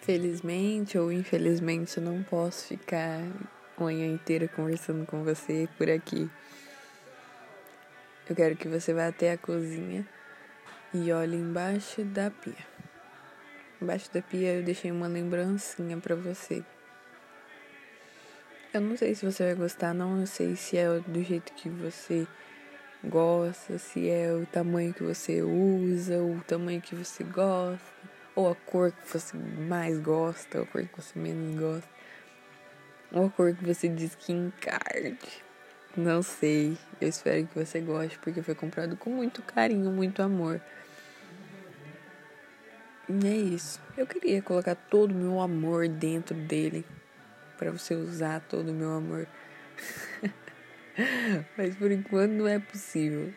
Felizmente ou infelizmente eu não posso ficar a manhã inteira conversando com você por aqui. Eu quero que você vá até a cozinha e olhe embaixo da pia. Embaixo da pia eu deixei uma lembrancinha para você. Eu não sei se você vai gostar, não. Sei se é do jeito que você gosta, se é o tamanho que você usa, o tamanho que você gosta, ou a cor que você mais gosta, ou a cor que você menos gosta, ou a cor que você diz que encarde. Não sei. Eu espero que você goste, porque foi comprado com muito carinho, muito amor. E é isso. Eu queria colocar todo o meu amor dentro dele para você usar todo o meu amor. mas por enquanto não é possível.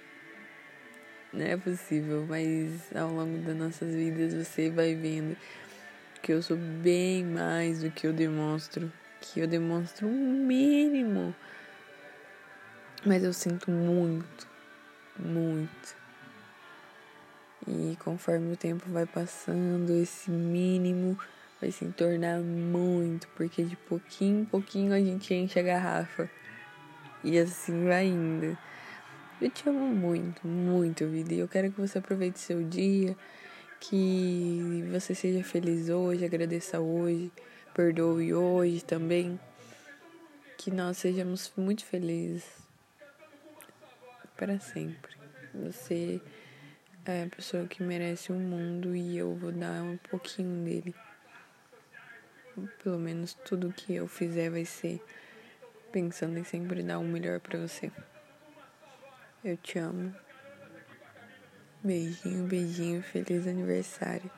Não é possível, mas ao longo das nossas vidas você vai vendo que eu sou bem mais do que eu demonstro. Que eu demonstro um mínimo. Mas eu sinto muito, muito. E conforme o tempo vai passando, esse mínimo vai se tornar muito, porque de pouquinho em pouquinho a gente enche a garrafa. E assim vai indo. Eu te amo muito, muito, vida. E eu quero que você aproveite seu dia, que você seja feliz hoje, agradeça hoje, perdoe hoje também. Que nós sejamos muito felizes para sempre. Você é a pessoa que merece o mundo e eu vou dar um pouquinho dele. Pelo menos tudo que eu fizer vai ser pensando em sempre dar o melhor para você. Eu te amo. Beijinho, beijinho, feliz aniversário.